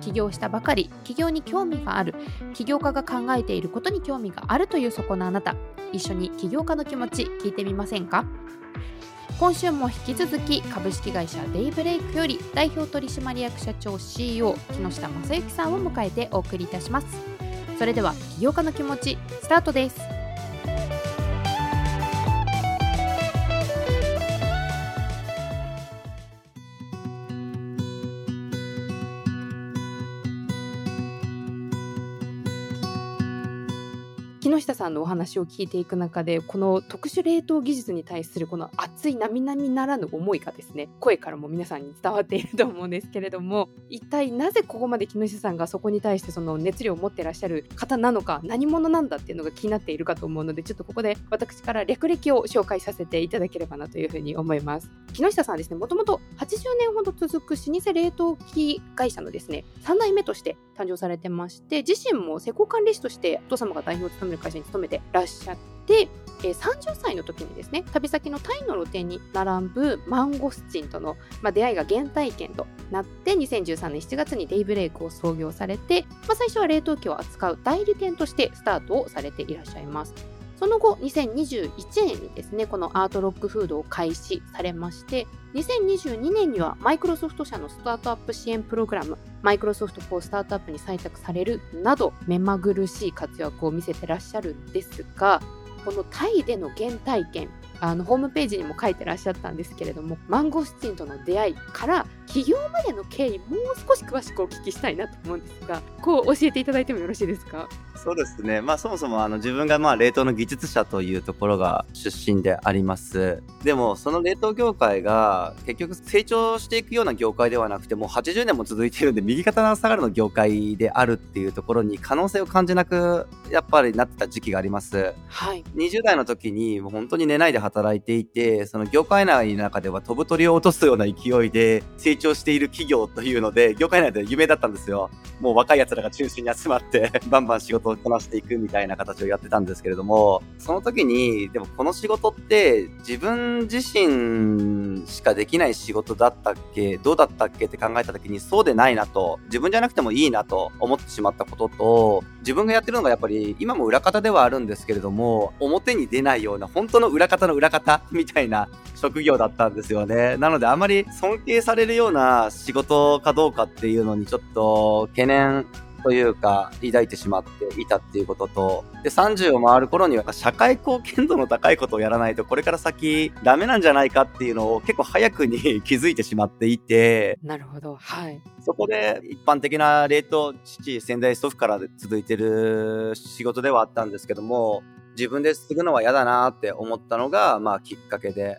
起業したばかり起業に興味がある起業家が考えていることに興味があるというそこのあなた。一緒に起業家の気持ち聞いてみませんか？今週も引き続き株式会社デイブレイクより代表取締役社長 CEO 木下正幸さんを迎えてお送りいたします。それでは起業家の気持ちスタートです。esta さんのお話を聞いていく中でこの特殊冷凍技術に対するこの熱い並々ならぬ思いがですね声からも皆さんに伝わっていると思うんですけれども一体なぜここまで木下さんがそこに対してその熱量を持ってらっしゃる方なのか何者なんだっていうのが気になっているかと思うのでちょっとここで私から略歴を紹介させていただければなというふうに思います。木下さんはですねもともと80年ほど続く老舗冷凍機会社のですね3代目として誕生されてまして自身も施工管理士としてお父様が代表を務める会社に勤めめてらっしゃって、えー、30歳の時にですね旅先のタイの露店に並ぶマンゴスチンとの、まあ、出会いが原体験となって2013年7月にデイブレイクを創業されて、まあ、最初は冷凍機を扱う代理店としてスタートをされていらっしゃいます。その後、2021年にですね、このアートロックフードを開始されまして、2022年にはマイクロソフト社のスタートアップ支援プログラム、マイクロソフト4スタートアップに採択されるなど、目まぐるしい活躍を見せてらっしゃるんですが、このタイでの原体験、あのホームページにも書いてらっしゃったんですけれどもマンゴスチンとの出会いから起業までの経緯もう少し詳しくお聞きしたいなと思うんですがこう教えていただいてもよろしいですか？そうですね、まあ、そもそもあの自分がまあ冷凍の技術者というところが出身であります。でもその冷凍業界が結局成長していくような業界ではなくてもう80年も続いているんで右肩が下がるの業界であるっていうところに可能性を感じなくやっぱりなってた時期があります、はい、20代の時にもう本当に寝ないで働いていてその業界内の中では飛ぶ鳥を落とすような勢いで成長している企業というので業界内で有名だったんですよ。もう若い奴らが中心に集まって バンバン仕事をこなしていくみたいな形をやってたんですけれども、その時に、でもこの仕事って自分自身しかできない仕事だったっけどうだったっけって考えた時にそうでないなと、自分じゃなくてもいいなと思ってしまったことと、自分がやってるのがやっぱり今も裏方ではあるんですけれども、表に出ないような本当の裏方の裏方みたいな職業だったんですよね。なのであまり尊敬されるような仕事かどうかっていうのにちょっと懸念というか、抱いてしまっていたっていうことと、で、30を回る頃には社会貢献度の高いことをやらないと、これから先ダメなんじゃないかっていうのを結構早くに 気づいてしまっていて、なるほど。はい。そこで一般的な冷凍父、仙台祖父から続いてる仕事ではあったんですけども、自分で継ぐのは嫌だなって思ったのが、まあきっかけで、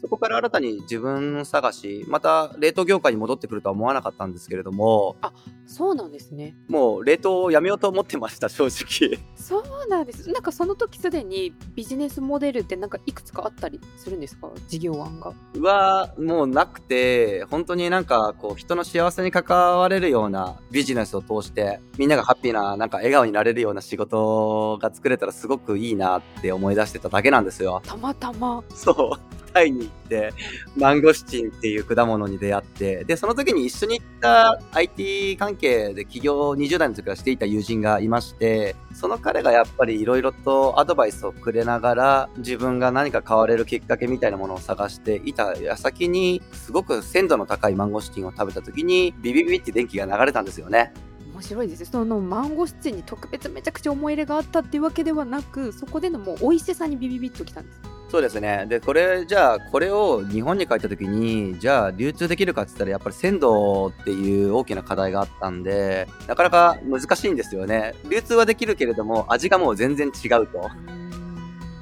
そこから新たに自分探し、また冷凍業界に戻ってくるとは思わなかったんですけれども。あ、そうなんですね。もう冷凍をやめようと思ってました、正直。そうなんです。なんかその時すでにビジネスモデルってなんかいくつかあったりするんですか？事業案が。は、もうなくて、本当になんかこう人の幸せに関われるようなビジネスを通して、みんながハッピーな、なんか笑顔になれるような仕事が作れたらすごくいいなって思い出してただけなんですよ。たまたま。そう。タイに行って、マンゴスチンっていう果物に出会って、で、その時に一緒に行った IT 関係で起業20代の時からしていた友人がいまして、その彼がやっぱり色々とアドバイスをくれながら、自分が何か変われるきっかけみたいなものを探していた矢先に、すごく鮮度の高いマンゴスチンを食べた時に、ビビビって電気が流れたんですよね。面白いですそのマンゴスチンに特別めちゃくちゃ思い入れがあったっていうわけではなくそこでのもう美味しさにビビビッときたんですそうですね。で、これ、じゃあ、これを日本に帰った時に、じゃあ、流通できるかって言ったら、やっぱり鮮度っていう大きな課題があったんで、なかなか難しいんですよね。流通はできるけれども、味がもう全然違うと。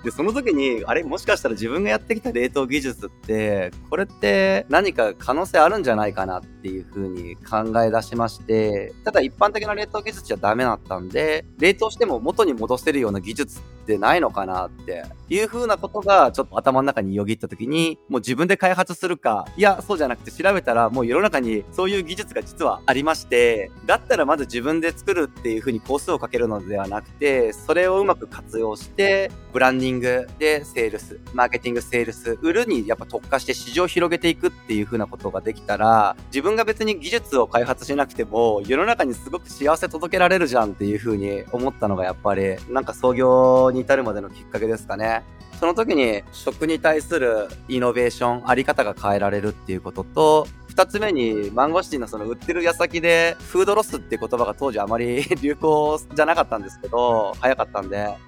で、その時に、あれもしかしたら自分がやってきた冷凍技術って、これって何か可能性あるんじゃないかなっていうふうに考え出しまして、ただ一般的な冷凍技術じゃダメだったんで、冷凍しても元に戻せるような技術ってないのかなっていうふうなことがちょっと頭の中によぎった時に、もう自分で開発するか、いや、そうじゃなくて調べたらもう世の中にそういう技術が実はありまして、だったらまず自分で作るっていうふうに工数をかけるのではなくて、それをうまく活用して、ブランディングングでセールス、マーケティング、セールス、売るにやっぱ特化して市場を広げていくっていうふうなことができたら、自分が別に技術を開発しなくても、世の中にすごく幸せ届けられるじゃんっていうふうに思ったのがやっぱり、なんか創業に至るまでのきっかけですかね。その時に食に対するイノベーション、あり方が変えられるっていうことと、二つ目に、マンゴスティンのその売ってる矢先で、フードロスって言葉が当時あまり流行じゃなかったんですけど、早かったんで、はい。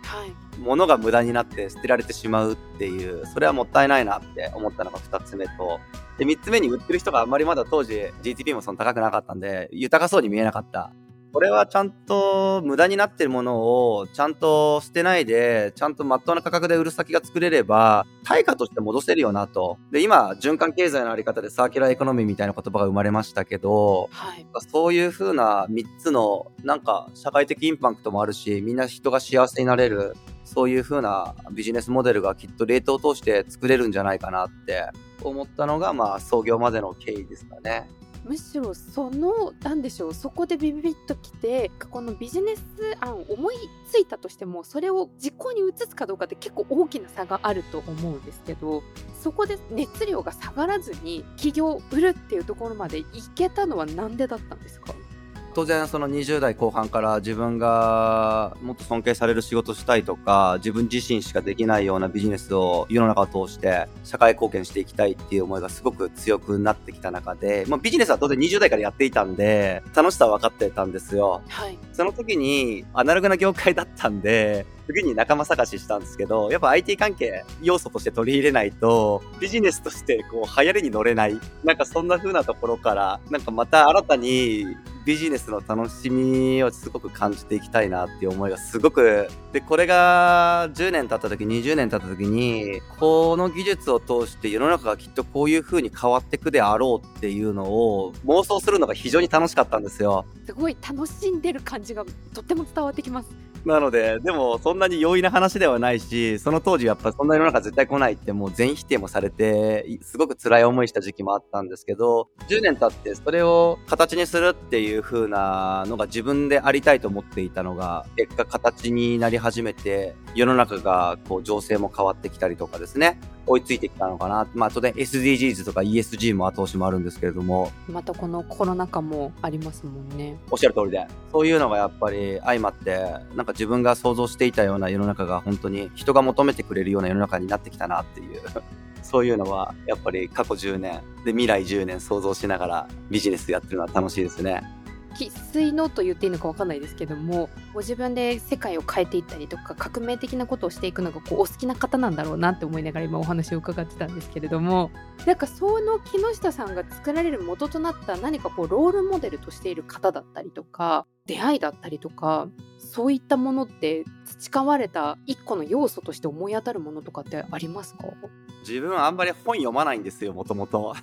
物が無駄になって捨てられてしまうっていう、それはもったいないなって思ったのが二つ目と、で、三つ目に売ってる人があんまりまだ当時 GTP もその高くなかったんで、豊かそうに見えなかった。これはちゃんと無駄になってるものをちゃんと捨てないで、ちゃんとまっとうな価格で売る先が作れれば、対価として戻せるよなと。で、今、循環経済のあり方でサーキュラーエコノミーみたいな言葉が生まれましたけど、はい、そういう風な3つの、なんか社会的インパクトもあるし、みんな人が幸せになれる、そういう風なビジネスモデルがきっとレートを通して作れるんじゃないかなって思ったのが、まあ、創業までの経緯ですかね。むしろその何でしょうそこでビビビッときてこのビジネス案思いついたとしてもそれを実行に移すかどうかって結構大きな差があると思うんですけどそこで熱量が下がらずに起業を売るっていうところまでいけたのは何でだったんですか？当然その20代後半から自分がもっと尊敬される仕事したいとか、自分自身しかできないようなビジネスを世の中を通して社会貢献していきたいっていう思いがすごく強くなってきた中で、まあ、ビジネスは当然20代からやっていたんで、楽しさは分かってたんですよ。はい。その時にアナログな業界だったんで、次に仲間探ししたんですけど、やっぱ IT 関係要素として取り入れないと、ビジネスとしてこう流行りに乗れない。なんかそんな風なところから、なんかまた新たにビジネスの楽しみをすごく感じていきたいなっていう思いがすごく、で、これが10年経った時、20年経った時に、この技術を通して世の中がきっとこういう風に変わっていくであろうっていうのを妄想するのが非常に楽しかったんですよ。すごい楽しんでる感じがとっても伝わってきます。なので、でもそんなに容易な話ではないし、その当時やっぱそんな世の中絶対来ないってもう全否定もされて、すごく辛い思いした時期もあったんですけど、10年経ってそれを形にするっていう風なのが自分でありたいと思っていたのが、結果形になり始めて、世の中がこう情勢も変わってきたりとかですね、追いついてきたのかな。まあ当然 SDGs とか ESG も後押しもあるんですけれども。またこのコロナ禍もありますもんね。おっしゃる通りで。そういうのがやっぱり相まって、なんか自分が想像していたような世の中が本当に人が求めてくれるような世の中になってきたなっていう。そういうのはやっぱり過去10年で未来10年想像しながらビジネスやってるのは楽しいですね。生粋のと言っていいのか分かんないですけどもご自分で世界を変えていったりとか革命的なことをしていくのがこうお好きな方なんだろうなって思いながら今お話を伺ってたんですけれどもなんかその木下さんが作られる元となった何かこうロールモデルとしている方だったりとか出会いだったりとかそういったものって培われた一個の要素として思い当たるものとかってありますか？自分はあんまり本読まないんですよ、もともと。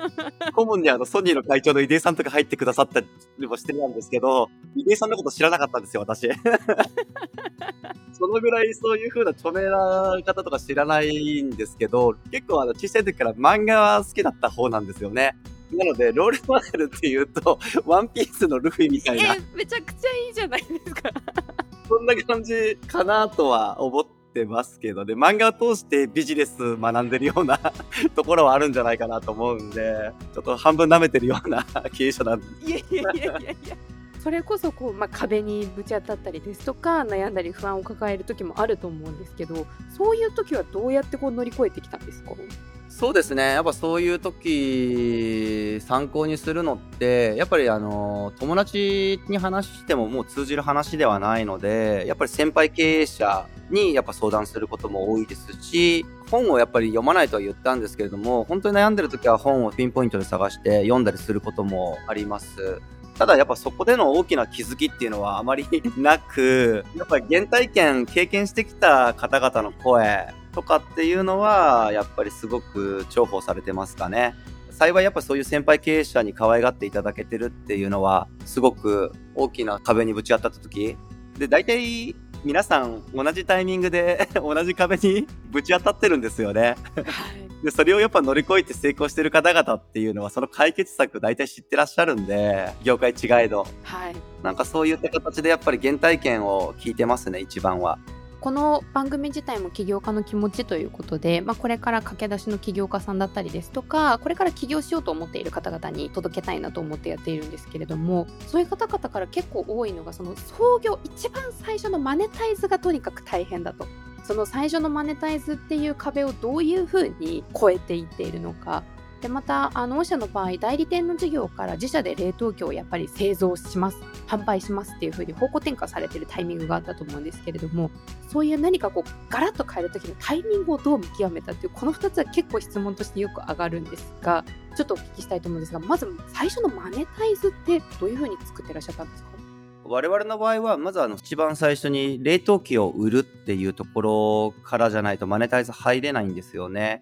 顧問にあの、ソニーの会長の出井さんとか入ってくださったりもしてるんですけど、出井さんのこと知らなかったんですよ、私。そのぐらいそういう風な著名な方とか知らないんですけど、結構あの、小さい時から漫画は好きだった方なんですよね。なので、ロールモデルっていうと、ワンピースのルフィみたいな。え、めちゃくちゃいいじゃないですか。そんな感じかなとは思ってますけどね、漫画を通してビジネス学んでるような ところはあるんじゃないかなと思うんで、ちょっと半分舐めてるような 経営者なんで。いやいやいやいやいや。それこそこう、まあ、壁にぶち当たったりですとか悩んだり不安を抱える時もあると思うんですけどそういう時はどうやってこう乗り越えてきたんですか？そうですね。やっぱそういう時、参考にするのって、やっぱりあの、友達に話してももう通じる話ではないので、やっぱり先輩経営者にやっぱ相談することも多いですし、本をやっぱり読まないとは言ったんですけれども、本当に悩んでる時は本をピンポイントで探して読んだりすることもあります。ただやっぱそこでの大きな気づきっていうのはあまりなく、やっぱり原体験経験してきた方々の声とかっていうのは、やっぱりすごく重宝されてますかね。幸いやっぱそういう先輩経営者に可愛がっていただけてるっていうのは、すごく大きな壁にぶち当たった時。で、大体皆さん同じタイミングで 同じ壁にぶち当たってるんですよね。はい。で、それをやっぱ乗り越えて成功してる方々っていうのは、その解決策大体知ってらっしゃるんで、業界違えど。はい。なんかそういった形でやっぱり原体験を聞いてますね、一番は。この番組自体も起業家の気持ちということで、まあ、これから駆け出しの起業家さんだったりですとかこれから起業しようと思っている方々に届けたいなと思ってやっているんですけれどもそういう方々から結構多いのがその創業一番最初のマネタイズがとにかく大変だと。その最初のマネタイズっていう壁をどういうふうに超えていっているのかでまたあの御社の場合代理店の事業から自社で冷凍機をやっぱり製造します販売しますっていうふうに方向転換されてるタイミングがあったと思うんですけれどもそういう何かこうガラッと変える時のタイミングをどう見極めたっていうこの2つは結構質問としてよく上がるんですがちょっとお聞きしたいと思うんですがまず最初のマネタイズってどういうふうに作ってらっしゃったんですか？我々の場合は、まずあの、一番最初に冷凍機を売るっていうところからじゃないとマネタイズ入れないんですよね。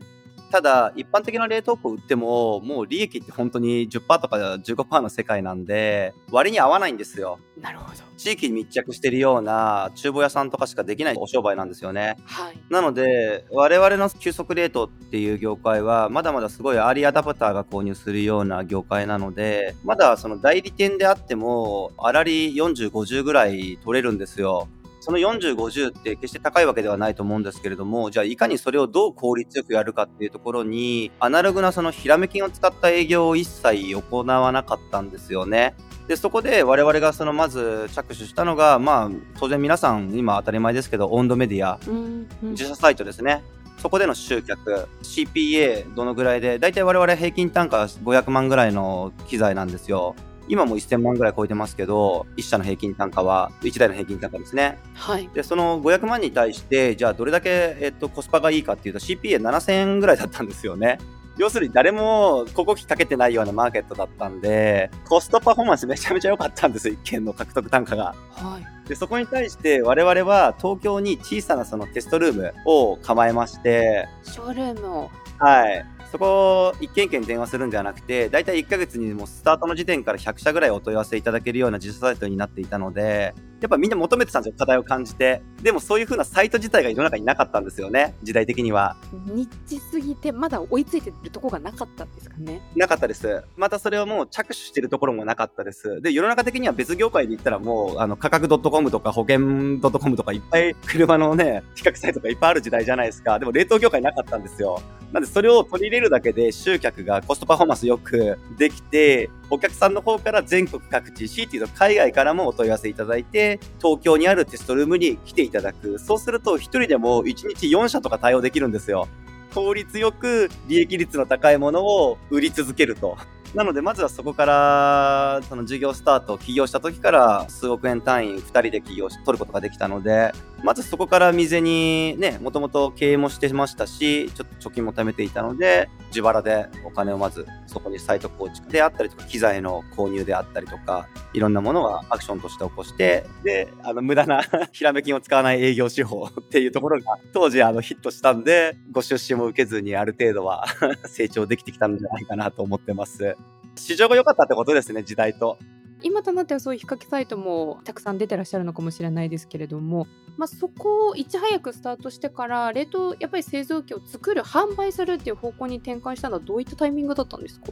ただ、一般的な冷凍庫売っても、もう利益って本当に10%とか15%の世界なんで、割に合わないんですよ。なるほど。地域に密着してるような厨房屋さんとかしかできないお商売なんですよね。はい。なので、我々の急速冷凍っていう業界は、まだまだすごいアーリーアダプターが購入するような業界なので、まだその代理店であっても、あらり40、50ぐらい取れるんですよ。その40、50って決して高いわけではないと思うんですけれども、じゃあいかにそれをどう効率よくやるかっていうところに、アナログなそのひらめきを使った営業を一切行わなかったんですよね。で、そこで我々がそのまず着手したのが、まあ、当然皆さん今当たり前ですけど、温度メディア、うん、うん自社サイトですね。そこでの集客、CPA どのぐらいで、だいたい我々平均単価500万ぐらいの機材なんですよ。今も1000万ぐらい超えてますけど、1社の平均単価は、1台の平均単価ですね。はい。で、その500万に対して、じゃあどれだけ、えっと、コスパがいいかっていうと CPA7000 円ぐらいだったんですよね。要するに誰も広告費かけてないようなマーケットだったんで、コストパフォーマンスめちゃめちゃ良かったんですよ、一件の獲得単価が。はい。で、そこに対して我々は東京に小さなそのテストルームを構えまして、ショールームを。はい。そこを一件一件電話するんではなくて、だいたい1ヶ月にもうスタートの時点から100社ぐらいお問い合わせいただけるような自社サイトになっていたので、やっぱみんな求めてたんですよ、課題を感じて。でもそういう風なサイト自体が世の中になかったんですよね、時代的には。ニッチすぎてまだ追いついてるとこがなかったんですかね？なかったです。またそれをもう着手してるところもなかったです。で、世の中的には別業界で言ったらもう、あの、価格 .com とか保険 .com とかいっぱい車のね、比較サイトがいっぱいある時代じゃないですか。でも冷凍業界なかったんですよ。なんでそれを取り入れるだけで集客がコストパフォーマンスよくできて、お客さんの方から全国各地、CT の海外からもお問い合わせいただいて、東京にあるテストルームに来ていただく。そうすると一人でも1日4社とか対応できるんですよ。効率よく利益率の高いものを売り続けると。なので、まずはそこから、その事業スタート、起業した時から数億円単位2人で起業し、取ることができたので、まずそこから未然にね、もともと経営もしてましたし、ちょっと貯金も貯めていたので、自腹でお金をまずそこにサイト構築であったりとか、機材の購入であったりとか、いろんなものはアクションとして起こして、で、あの、無駄な ひらめきを使わない営業手法 っていうところが、当時あのヒットしたんで、ご出資も受けずにある程度は 成長できてきたんじゃないかなと思ってます。市場が良かったってことですね、時代と。今となってはそういう比較サイトもたくさん出てらっしゃるのかもしれないですけれども、まあ、そこをいち早くスタートしてから冷凍やっぱり製造機を作る販売するっていう方向に転換したのはどういったタイミングだったんですか？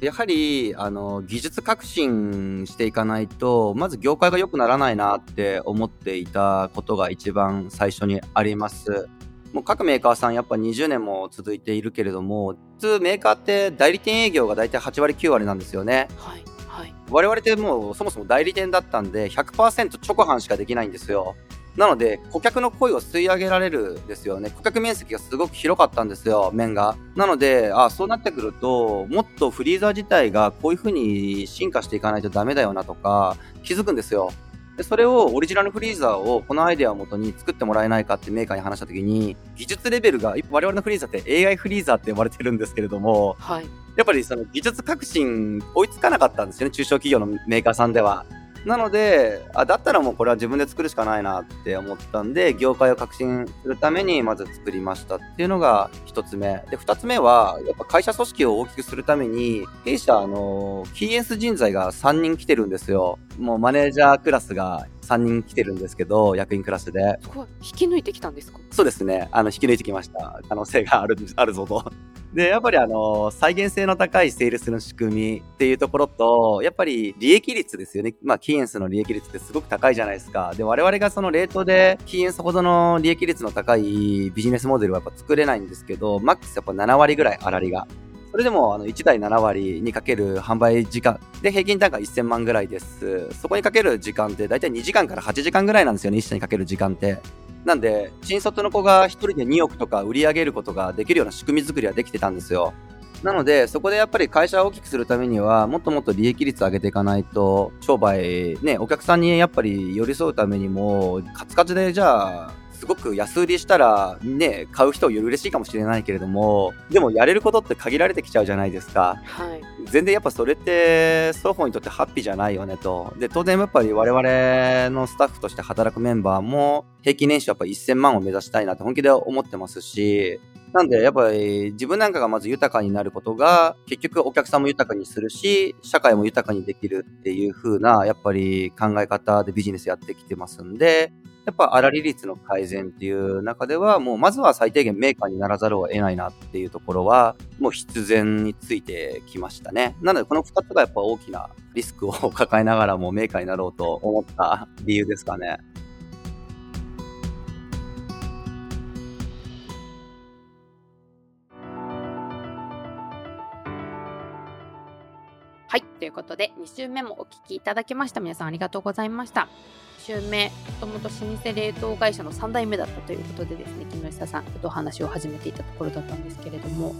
やはり、あの、技術革新していかないと、まず業界が良くならないなって思っていたことが一番最初にあります。もう各メーカーさんやっぱ20年も続いているけれども、普通メーカーって代理店営業が大体8割9割なんですよね。はいはい我々ってもうそもそも代理店だったんで100%直販しかできないんですよ。なので、顧客の声を吸い上げられるですよね。顧客面積がすごく広かったんですよ、面が。なので、あそうなってくると、もっとフリーザー自体がこういうふうに進化していかないとダメだよなとか、気づくんですよ。で、それをオリジナルフリーザーをこのアイデアをもとに作ってもらえないかってメーカーに話した時に、技術レベルが、我々のフリーザーって AI フリーザーって呼ばれてるんですけれども、はい。やっぱりその技術革新追いつかなかったんですよね、中小企業のメーカーさんでは。なのであ、だったらもうこれは自分で作るしかないなって思ったんで、業界を革新するためにまず作りましたっていうのが一つ目。で、二つ目は、やっぱ会社組織を大きくするために、弊社、あの、キーエンス人材が3人来てるんですよ。もうマネージャークラスが3人来てるんですけど、役員クラスで。そこは引き抜いてきたんですか？そうですね。あの、引き抜いてきました。可能性がある、あるぞと。で、やっぱりあの、再現性の高いセールスの仕組みっていうところと、やっぱり利益率ですよね。まあ、キーエンスの利益率ってすごく高いじゃないですか。で、我々がそのレートでキーエンスほどの利益率の高いビジネスモデルはやっぱ作れないんですけど、マックスやっぱ7割ぐらい粗利が。それでも、あの、1台7割にかける販売時間で平均単価1000万ぐらいです。そこにかける時間って大体2時間から8時間ぐらいなんですよね、1社にかける時間って。なんで、新卒の子が1人で2億とか売り上げることができるような仕組み作りはできてたんですよ。なので、そこでやっぱり会社を大きくするためには、もっともっと利益率上げていかないと、商売、ね、お客さんにやっぱり寄り添うためにも、カツカツでじゃあ、すごく安売りしたら、ね、買う人より嬉しいかもしれないけれども、でもやれることって限られてきちゃうじゃないですか。はい。全然やっぱそれって双方にとってハッピーじゃないよねと。で、当然やっぱり我々のスタッフとして働くメンバーも平均年収やっぱ1000万を目指したいなって本気で思ってますし、なんでやっぱり自分なんかがまず豊かになることが結局お客さんも豊かにするし、社会も豊かにできるっていう風なやっぱり考え方でビジネスやってきてますんで、やっぱ粗利率の改善っていう中では、もうまずは最低限メーカーにならざるを得ないなっていうところは、もう必然についてきましたね。なのでこの2つがやっぱ大きなリスクを抱えながらもメーカーになろうと思った理由ですかね。はい。ということで、2週目もお聞きいただきました。皆さんありがとうございました。週目、もともと老舗冷凍会社の3代目だったということでですね、木下さん、とお話を始めていたところだったんですけれども、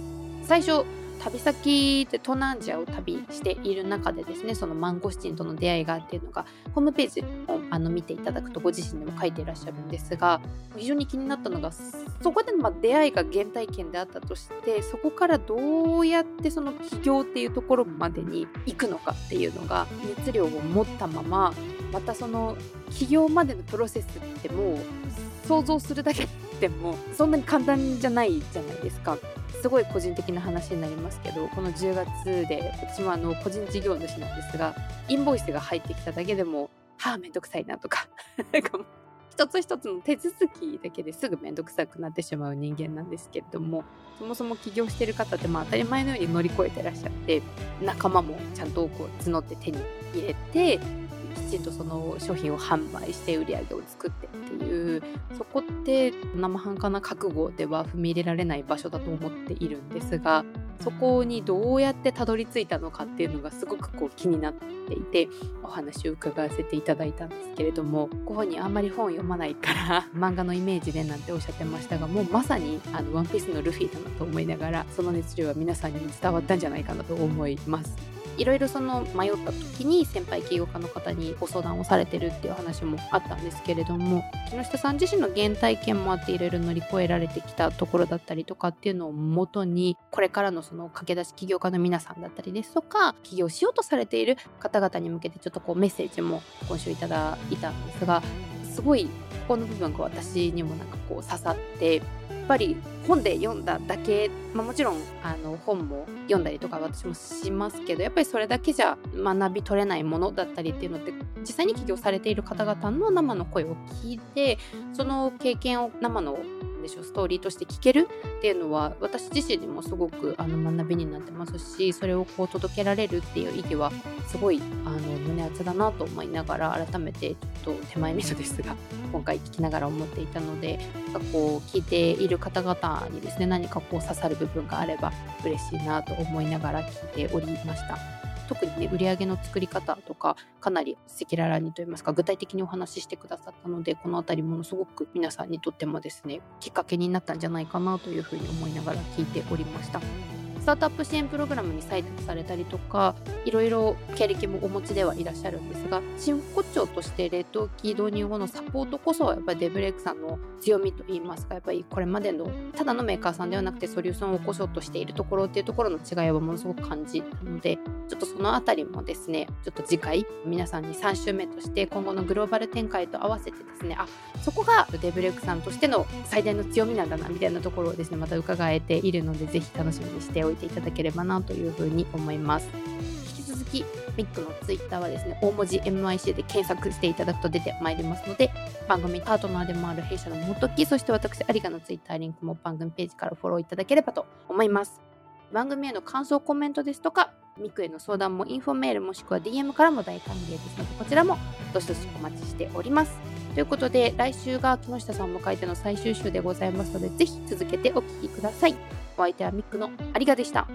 最初、旅先で東南アジアを旅している中でですね、そのマンゴスチンとの出会いがっていうのが、ホームページをあの見ていただくとご自身でも書いていらっしゃるんですが、非常に気になったのが、そこでのま出会いが原体験であったとして、そこからどうやってその起業っていうところまでに行くのかっていうのが熱量を持ったまま、またその起業までのプロセスってもう想像するだけでもそんなに簡単じゃないじゃないですか。すごい個人的な話になりますけどこの10月で私もあの個人事業主なんですがインボイスが入ってきただけでもはあめんどくさいなとか 一つ一つの手続きだけですぐめんどくさくなってしまう人間なんですけれどもそもそも起業してる方ってまあ当たり前のように乗り越えてらっしゃって仲間もちゃんとこう募って手に入れてちんとその商品を販売して売り上げを作ってっていうそこって生半可な覚悟では踏み入れられない場所だと思っているんですがそこにどうやってたどり着いたのかっていうのがすごくこう気になっていてお話を伺わせていただいたんですけれどもご本人あんまり本読まないから漫画のイメージでなんておっしゃってましたがもうまさにあのワンピースのルフィだなと思いながらその熱量は皆さんにも伝わったんじゃないかなと思います。いろいろその迷った時に先輩起業家の方にご相談をされてるっていう話もあったんですけれども木下さん自身の原体験もあっていろいろ乗り越えられてきたところだったりとかっていうのをもとにこれからのその駆け出し起業家の皆さんだったりですとか起業しようとされている方々に向けてちょっとこうメッセージも今週いただいたんですがすごいここの部分が私にもなんかこう刺さってやっぱり本で読んだだけ、まあ、もちろんあの本も読んだりとか私もしますけどやっぱりそれだけじゃ学び取れないものだったりっていうのって実際に起業されている方々の生の声を聞いてその経験を生のしょストーリーとして聞けるっていうのは私自身にもすごくあの学びになってますしそれをこう届けられるっていう意義はすごいあの胸熱だなと思いながら改めてちょっと手前味噌ですが今回聞きながら思っていたのでなんかこう聞いている方々にですね何かこう刺さる部分があれば嬉しいなと思いながら聞いておりました。特にね売上の作り方とかかなり赤裸々にといいますか具体的にお話ししてくださったのでこの辺りものすごく皆さんにとってもですねきっかけになったんじゃないかなというふうに思いながら聞いておりました。スタートアップ支援プログラムに採択されたりとかいろいろ経歴もお持ちではいらっしゃるんですが真骨頂として冷凍機導入後のサポートこそやっぱりデブレイクさんの強みといいますかやっぱりこれまでのただのメーカーさんではなくてソリューションを起こそうとしているところっていうところの違いをものすごく感じたのでちょっとそのあたりもですねちょっと次回皆さんに3週目として今後のグローバル展開と合わせてですねあそこがデブレイクさんとしての最大の強みなんだなみたいなところをですねまた伺えているのでぜひ楽しみにしておおいていただければなというふうに思います。引き続きミックのツイッターはですね大文字 MIC で検索していただくと出てまいりますので番組パートナーでもある弊社の元木そして私有賀のツイッターリンクも番組ページからフォローいただければと思います。番組への感想コメントですとかミックへの相談も info メールもしくは DM からも大歓迎ですのでこちらもどしどしお待ちしております。ということで来週が木下さんを迎えての最終週でございますのでぜひ続けてお聴きくださいお相手はミックの有賀でした。